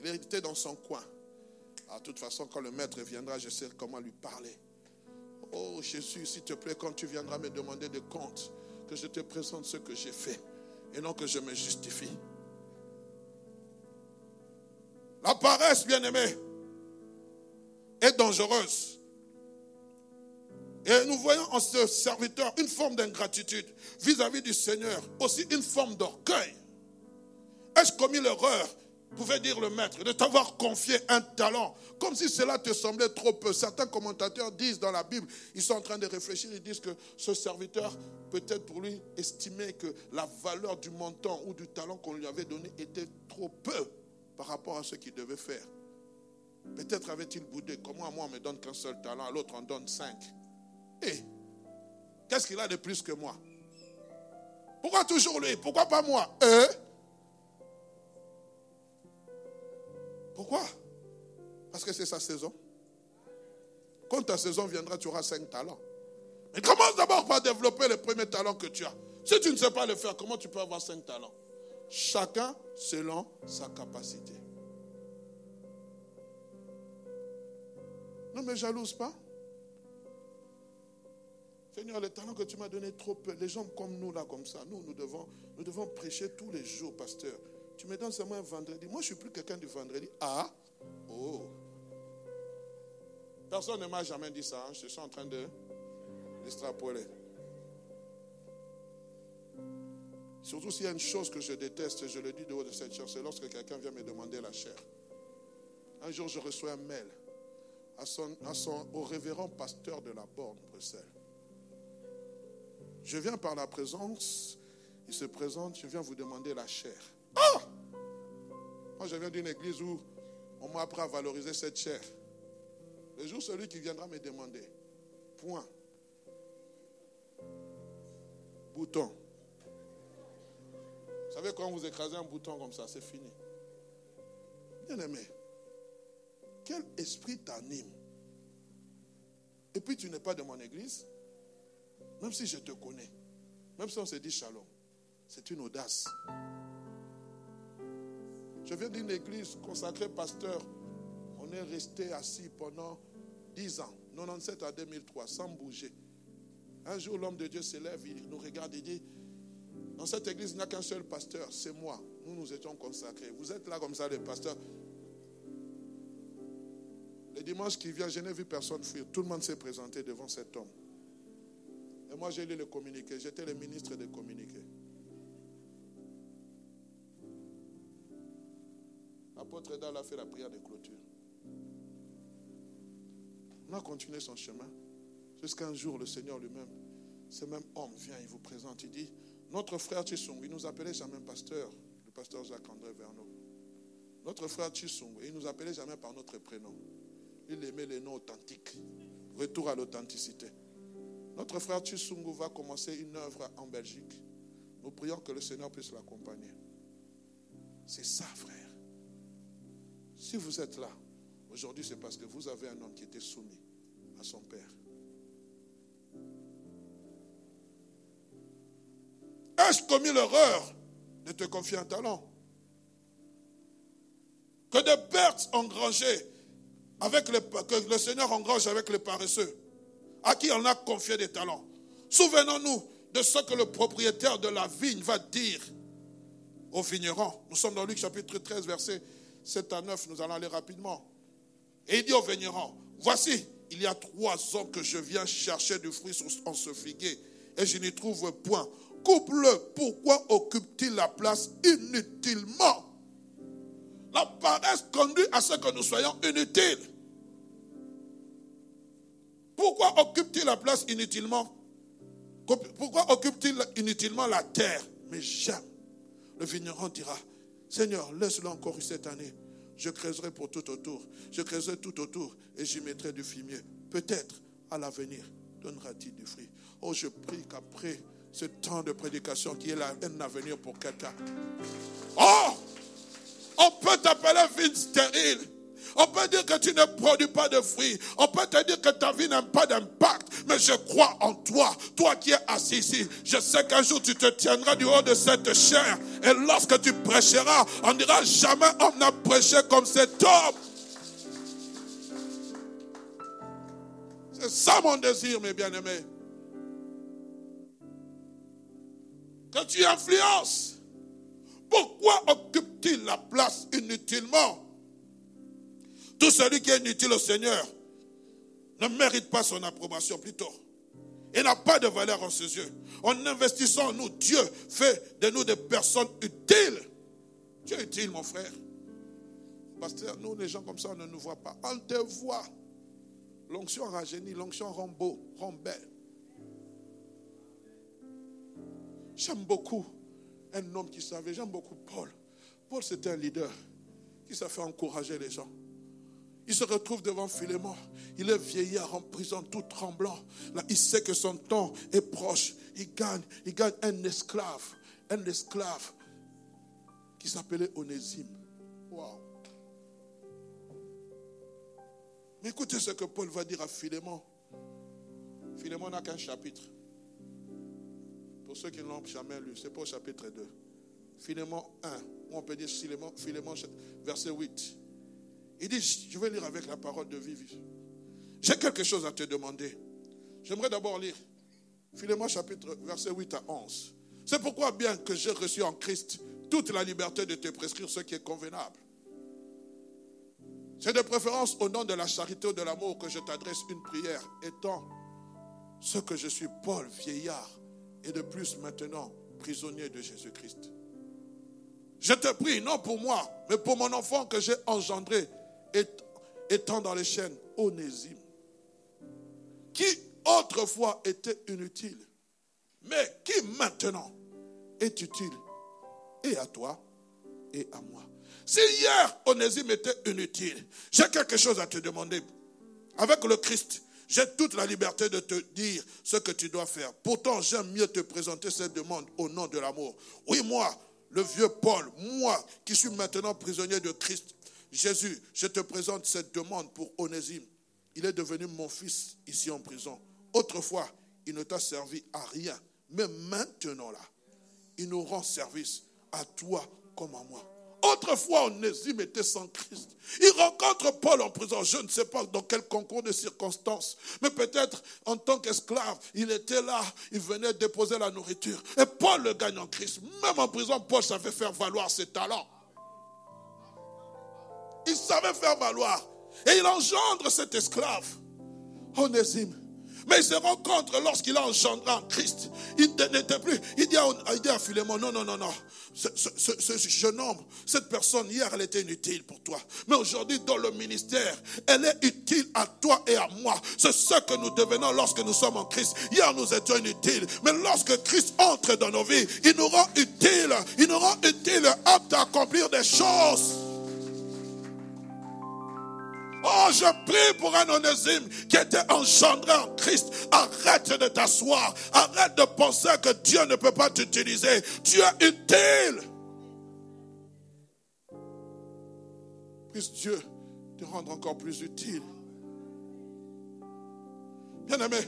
Il était dans son coin. Ah, de toute façon, quand le maître viendra, je sais comment lui parler. Oh Jésus, s'il te plaît, quand tu viendras me demander des comptes, que je te présente ce que j'ai fait et non que je me justifie. La paresse, bien aimé, est dangereuse. Et nous voyons en ce serviteur une forme d'ingratitude vis-à-vis du Seigneur, aussi une forme d'orgueil. Ai-je commis l'erreur, pouvait dire le maître, de t'avoir confié un talent, comme si cela te semblait trop peu? Certains commentateurs disent dans la Bible, ils sont en train de réfléchir, ils disent que ce serviteur, peut-être pour lui, estimait que la valeur du montant ou du talent qu'on lui avait donné était trop peu par rapport à ce qu'il devait faire. Peut-être avait-il boudé. Comment moi on me donne qu'un seul talent, à l'autre on donne cinq. Et qu'est-ce qu'il a de plus que moi? Pourquoi toujours lui? Pourquoi pas moi? Euh? Pourquoi? Parce que c'est sa saison. Quand ta saison viendra, tu auras cinq talents. Mais commence d'abord par développer le premier talent que tu as. Si tu ne sais pas le faire, comment tu peux avoir cinq talents? Chacun selon sa capacité. Ne me jalouse pas. Seigneur, le talent que tu m'as donné trop peu. Les gens comme nous, là, comme ça, nous, nous devons, nous devons prêcher tous les jours, pasteur. Tu me donnes seulement un vendredi. Moi, je ne suis plus quelqu'un du vendredi. Ah, oh. Personne ne m'a jamais dit ça. Hein. Je suis en train de l'extrapoler. Surtout s'il y a une chose que je déteste, je le dis de haut de cette chair, c'est lorsque quelqu'un vient me demander la chair. Un jour, je reçois un mail au révérend pasteur de la borne, Bruxelles. Je viens par la présence, il se présente, je viens vous demander la chair. Ah Moi, je viens d'une église où on m'a appris à valoriser cette chair. Le jour, celui qui viendra me demander, point. Bouton. Savez, quand vous écrasez un bouton comme ça, c'est fini. Bien aimé, quel esprit t'anime? Et puis tu n'es pas de mon église, même si je te connais, même si on se dit shalom, c'est une audace. Je viens d'une église consacrée pasteur. On est resté assis pendant 10 ans, 97 à 2003, sans bouger. Un jour, l'homme de Dieu s'élève, il nous regarde et dit, dans cette église, il n'y a qu'un seul pasteur, c'est moi. Nous, nous étions consacrés. Vous êtes là comme ça, les pasteurs. Le dimanche qui vient, je n'ai vu personne fuir. Tout le monde s'est présenté devant cet homme. Et moi, j'ai lu le communiqué. J'étais le ministre des communiqués. L'apôtre Edal a fait la prière de clôture. On a continué son chemin. Jusqu'à un jour, le Seigneur lui-même, ce même homme vient, il vous présente, il dit, notre frère Chisung, il nous appelait jamais pasteur, le pasteur Jacques-André Vernon. Notre frère Chisung, il nous appelait jamais par notre prénom. Il aimait les noms authentiques. Retour à l'authenticité. Notre frère Chisungu va commencer une œuvre en Belgique. Nous prions que le Seigneur puisse l'accompagner. C'est ça, frère. Si vous êtes là, aujourd'hui, c'est parce que vous avez un homme qui était soumis à son Père. Commis l'erreur de te confier un talent Que des pertes engrangées avec le, que le Seigneur engrange avec les paresseux, à qui on a confié des talents. Souvenons-nous de ce que le propriétaire de la vigne va dire aux vignerons. Nous sommes dans Luc chapitre 13, verset 7 à 9. Nous allons aller rapidement. Et il dit aux vignerons, voici, il y a trois ans que je viens chercher du fruit en ce figuier et je n'y trouve point. Coupe-le, pourquoi occupe-t-il la place inutilement? La paresse conduit à ce que nous soyons inutiles. Pourquoi occupe-t-il la place inutilement? Pourquoi occupe-t-il inutilement la terre? Mais jamais. Le vigneron dira, Seigneur, laisse-le encore cette année. Je creuserai pour tout autour. Je creuserai tout autour et j'y mettrai du fumier. Peut-être à l'avenir donnera-t-il du fruit. Oh, je prie qu'après ce temps de prédication, qui est un avenir pour quelqu'un. Oh, on peut t'appeler vie stérile. On peut dire que tu ne produis pas de fruits. On peut te dire que ta vie n'a pas d'impact. Mais je crois en toi. Toi qui es assis ici. Je sais qu'un jour tu te tiendras du haut de cette chair. Et lorsque tu prêcheras, on dira jamais on n'a prêché comme cet homme. C'est ça mon désir, mes bien-aimés. Tu influences. Pourquoi occupe-t-il la place inutilement? Tout celui qui est inutile au Seigneur ne mérite pas son approbation plutôt. Il n'a pas de valeur en ses yeux. En investissant en nous, Dieu fait de nous des personnes utiles. Tu es utile, mon frère. Pasteur, nous, les gens comme ça, on ne nous voit pas. On te voit. L'onction rajeunit, l'onction rend beau, rend belle. J'aime beaucoup un homme qui savait, j'aime beaucoup Paul. Paul, c'était un leader qui savait encourager les gens. Il se retrouve devant Philémon. Il est vieillard en prison, tout tremblant. Il sait que son temps est proche. Il gagne, il gagne un esclave, un esclave qui s'appelait Onésime. Wow. Mais écoutez ce que Paul va dire à Philémon. Philémon n'a qu'un chapitre. Pour ceux qui ne l'ont jamais lu, c'est pas au chapitre 2. Philémon 1, ou on peut dire Philémon, Philémon verset 8. Il dit, je vais lire avec la parole de Vivi. J'ai quelque chose à te demander. J'aimerais d'abord lire Philémon chapitre verset 8 à 11. C'est pourquoi bien que j'ai reçu en Christ toute la liberté de te prescrire ce qui est convenable. C'est de préférence au nom de la charité ou de l'amour que je t'adresse une prière, étant ce que je suis Paul, vieillard, et de plus maintenant prisonnier de Jésus-Christ. Je te prie, non pour moi, mais pour mon enfant que j'ai engendré, étant dans les chaînes, Onésime, qui autrefois était inutile, mais qui maintenant est utile et à toi et à moi. Si hier Onésime était inutile, j'ai quelque chose à te demander. Avec le Christ, j'ai toute la liberté de te dire ce que tu dois faire. Pourtant, j'aime mieux te présenter cette demande au nom de l'amour. Oui, moi, le vieux Paul, moi qui suis maintenant prisonnier de Christ, Jésus, je te présente cette demande pour Onésime. Il est devenu mon fils ici en prison. Autrefois, il ne t'a servi à rien. Mais maintenant, là, il nous rend service à toi comme à moi. Autrefois, Onésime était sans Christ. Il rencontre Paul en prison. Je ne sais pas dans quel concours de circonstances. Mais peut-être en tant qu'esclave, il était là. Il venait déposer la nourriture. Et Paul le gagne en Christ. Même en prison, Paul savait faire valoir ses talents. Il savait faire valoir. Et il engendre cet esclave, Onésime. Mais il se rencontre lorsqu'il a engendré en Christ. Il n'était plus. Il dit à, il Philémon, non, non, non, non. Ce, ce, jeune homme, cette personne, hier, elle était inutile pour toi. Mais aujourd'hui, dans le ministère, elle est utile à toi et à moi. C'est ce que nous devenons lorsque nous sommes en Christ. Hier, nous étions inutiles. Mais lorsque Christ entre dans nos vies, il nous rend utiles. Il nous rend utiles, aptes à accomplir des choses. Oh, je prie pour un onésime qui était engendré en Christ. Arrête de t'asseoir. Arrête de penser que Dieu ne peut pas t'utiliser. Tu es utile. Puisse Dieu te rendre encore plus utile. Bien-aimé,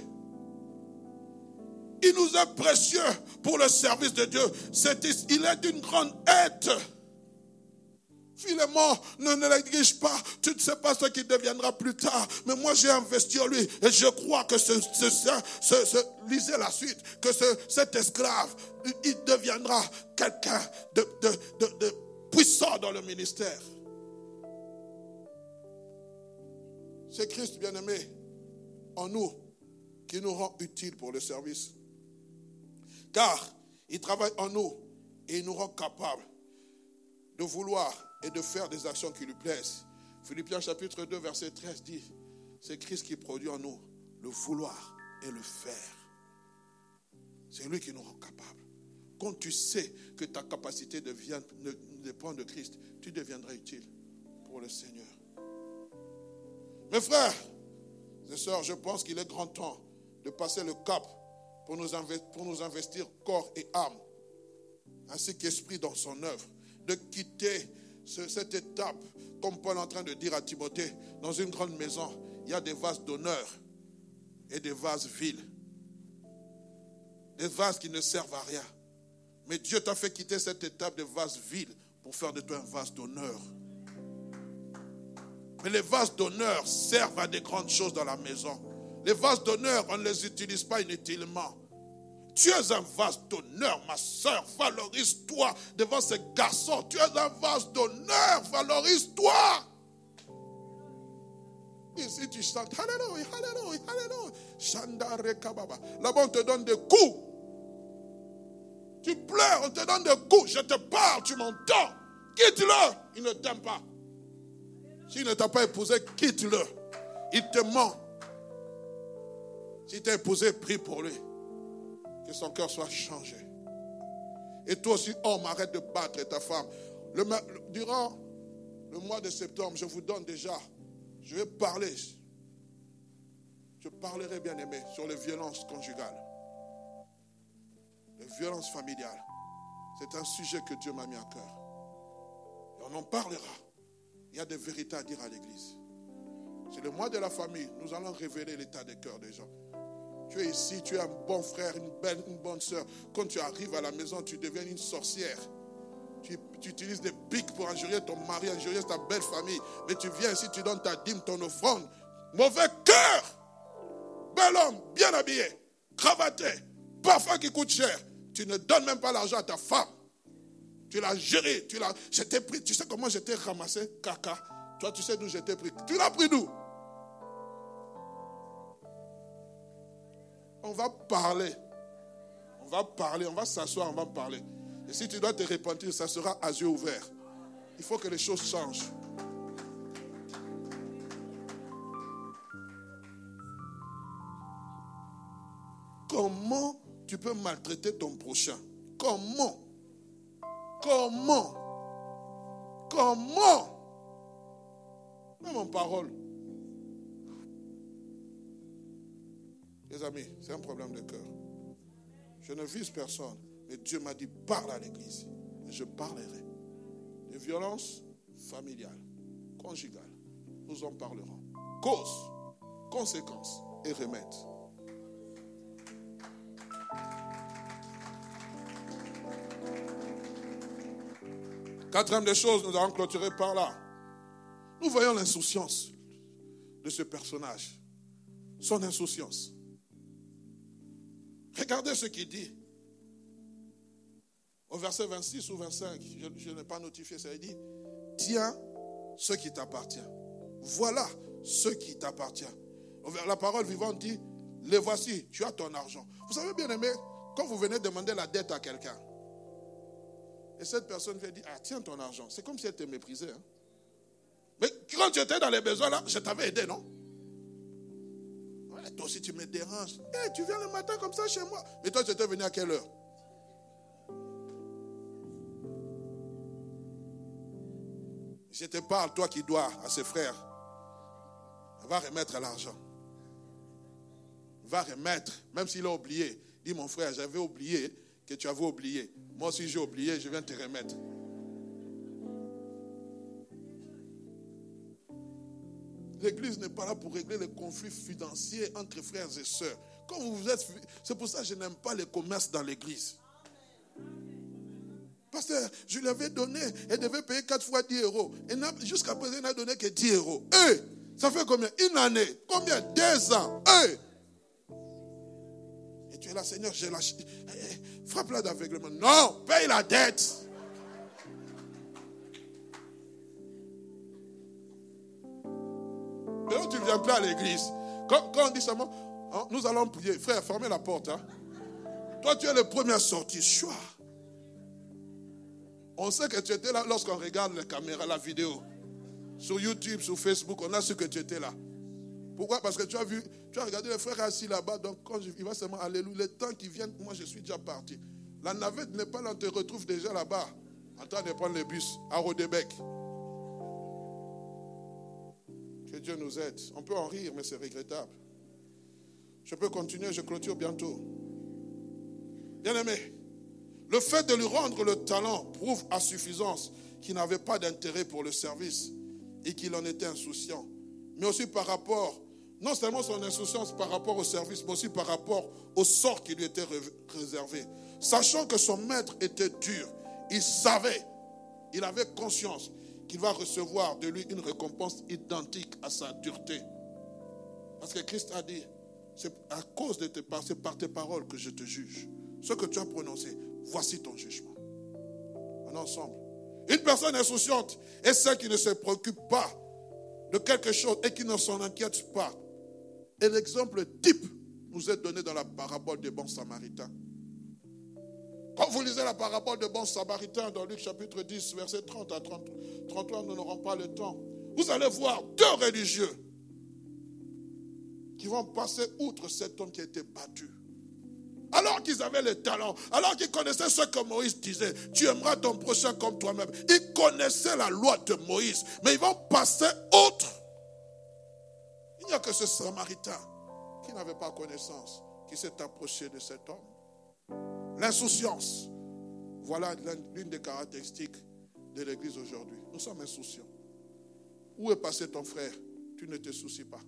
il nous est précieux pour le service de Dieu. il est d'une grande aide. Philémon, ne, néglige pas. Tu ne sais pas ce qui deviendra plus tard. Mais moi, j'ai investi en lui. Et je crois que ce, ce, lisez la suite, que cet esclave, il deviendra quelqu'un de, de puissant dans le ministère. C'est Christ bien-aimé en nous qui nous rend utiles pour le service. Car il travaille en nous et il nous rend capables de vouloir et de faire des actions qui lui plaisent. Philippiens chapitre 2, verset 13 dit, c'est Christ qui produit en nous le vouloir et le faire. C'est lui qui nous rend capables. Quand tu sais que ta capacité devient, dépend de Christ, tu deviendras utile pour le Seigneur. Mes frères et sœurs, je pense qu'il est grand temps de passer le cap pour nous, pour nous investir corps et âme, ainsi qu'esprit dans son œuvre, de quitter cette étape, comme Paul est en train de dire à Timothée, dans une grande maison, il y a des vases d'honneur et des vases vils. Des vases qui ne servent à rien. Mais Dieu t'a fait quitter cette étape de vases vils pour faire de toi un vase d'honneur. Mais les vases d'honneur servent à des grandes choses dans la maison. Les vases d'honneur, on ne les utilise pas inutilement. Tu es un vase d'honneur, ma soeur. Valorise-toi devant ces garçons. Tu es un vase d'honneur. Valorise-toi. Ici, tu chantes. Alléluia, Alléluia, Alléluia. Là-bas, on te donne des coups. Tu pleures, on te donne des coups. Je te parle, tu m'entends. Quitte-le. Il ne t'aime pas. S'il ne t'a pas épousé, quitte-le. Il te ment. Si tu épousé, prie pour lui que son cœur soit changé. Et toi aussi, homme, arrête de battre ta femme. durant le mois de septembre, je vous donne déjà, je vais parler, je parlerai bien aimé sur les violences conjugales, les violences familiales. C'est un sujet que Dieu m'a mis à cœur. Et on en parlera. Il y a des vérités à dire à l'Église. C'est le mois de la famille. Nous allons révéler l'état des cœurs des gens. Tu es ici, tu es un bon frère, une, belle, une bonne soeur. Quand tu arrives à la maison, tu deviens une sorcière. Tu, utilises des pics pour injurier ton mari, injurier ta belle famille. Mais tu viens ici, tu donnes ta dîme, ton offrande. Mauvais cœur. Bel homme, bien habillé, cravaté, parfum qui coûte cher. Tu ne donnes même pas l'argent à ta femme. Tu l'as géré. Tu l'as. J'étais pris. Tu sais comment j'étais ramassé, caca? Toi, tu sais d'où j'étais pris. Tu l'as pris d'où? On va parler. On va parler, on va s'asseoir, on va parler. Et si tu dois te repentir, ça sera à yeux ouverts. Il faut que les choses changent. Comment tu peux maltraiter ton prochain? Comment? Comment? Comment? Même en parole. Les amis, c'est un problème de cœur. Je ne vise personne, mais Dieu m'a dit parle à l'église. Et je parlerai. De violences familiales, conjugales, nous en parlerons. Cause, conséquences et remèdes. Quatrième des choses, nous allons clôturer par là. Nous voyons l'insouciance de ce personnage. Son insouciance. Regardez ce qu'il dit. Au verset 26 ou 25, je, n'ai pas notifié ça, il dit, tiens ce qui t'appartient. Voilà ce qui t'appartient. La parole vivante dit, les voici, tu as ton argent. Vous savez bien aimé, quand vous venez demander la dette à quelqu'un, et cette personne vient dire, ah tiens ton argent, c'est comme si elle te méprisait. Hein. Mais quand tu étais dans les besoins là, je t'avais aidé, non? Toi aussi, tu me déranges. Eh, tu viens le matin comme ça chez moi. Mais toi, tu étais venu à quelle heure? Je te parle, toi qui dois à ses frères. Va remettre l'argent. Va remettre, même s'il a oublié. Dis mon frère, j'avais oublié que tu avais oublié. Moi aussi j'ai oublié, je viens te remettre. L'église n'est pas là pour régler les conflits financiers entre frères et sœurs. Quand vous êtes, c'est pour ça que je n'aime pas les commerces dans l'église. Parce que je lui avais donné, elle devait payer 4 fois 10 euros. Jusqu'à présent, il n'a donné que 10 euros. Eh, ça fait combien? Une année. Combien? Deux ans. Eh. Et tu es là, Seigneur, j'ai lâché. Eh, frappe-la d'aveuglement. Non, paye la dette. Mais tu ne viens plus à l'église. Quand, on dit seulement, hein, nous allons prier. Frère, fermez la porte. Hein. Toi, tu es le premier à sortir. Choix. On sait que tu étais là lorsqu'on regarde la caméra, la vidéo. Sur YouTube, sur Facebook, on a su que tu étais là. Pourquoi? Parce que tu as vu, tu as regardé les frères assis là-bas. Donc, quand il va seulement, alléluia, le temps qui vient, moi je suis déjà parti. La navette n'est pas là, on te retrouve déjà là-bas, en train de prendre le bus à Rodébec. Que Dieu nous aide. On peut en rire, mais c'est regrettable. Je peux continuer, je clôture bientôt. Bien aimé, le fait de lui rendre le talent prouve à suffisance qu'il n'avait pas d'intérêt pour le service et qu'il en était insouciant. Mais aussi par rapport, non seulement son insouciance par rapport au service, mais aussi par rapport au sort qui lui était réservé. Sachant que son maître était dur, il savait, il avait conscience qu'il va recevoir de lui une récompense identique à sa dureté. Parce que Christ a dit, c'est à cause de tes paroles, c'est par tes paroles que je te juge. Ce que tu as prononcé, voici ton jugement. En ensemble. Une personne insouciante est celle qui ne se préoccupe pas de quelque chose et qui ne s'en inquiète pas. Et l'exemple type nous est donné dans la parabole des bons samaritains. Quand vous lisez la parabole de bons samaritains dans Luc chapitre 10, verset 30 à 30, 33, nous n'aurons pas le temps. Vous allez voir deux religieux qui vont passer outre cet homme qui a été battu. Alors qu'ils avaient le talent, alors qu'ils connaissaient ce que Moïse disait, tu aimeras ton prochain comme toi-même. Ils connaissaient la loi de Moïse, mais ils vont passer outre. Il n'y a que ce samaritain qui n'avait pas connaissance, qui s'est approché de cet homme. L'insouciance. Voilà l'une des caractéristiques de l'Église aujourd'hui. Nous sommes insouciants. Où est passé ton frère? Tu ne te soucies pas.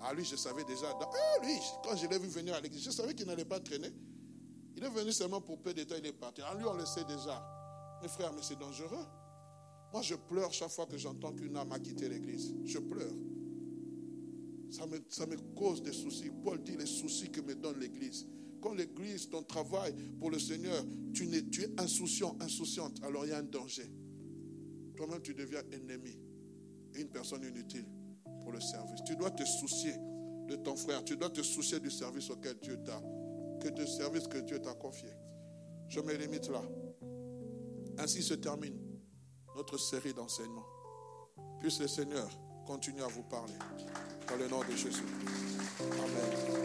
Ah, lui, je savais déjà. Ah, lui, quand je l'ai vu venir à l'église, je savais qu'il n'allait pas traîner. Il est venu seulement pour peu de temps, il est parti. En lui, on le sait déjà. Mes frères, mais c'est dangereux. Moi, je pleure chaque fois que j'entends qu'une âme a quitté l'église. Je pleure. Ça me, ça me cause des soucis. Paul dit les soucis que me donne l'église. Quand l'église, ton travail pour le Seigneur, tu, es, insouciant, insouciante, alors il y a un danger. Toi-même, tu deviens ennemi et une personne inutile pour le service. Tu dois te soucier de ton frère. Tu dois te soucier du service auquel Dieu t'a, que de service que Dieu t'a confié. Je me limite là. Ainsi se termine notre série d'enseignements. Puisse le Seigneur continuer à vous parler. Dans le nom de Jésus. Amen.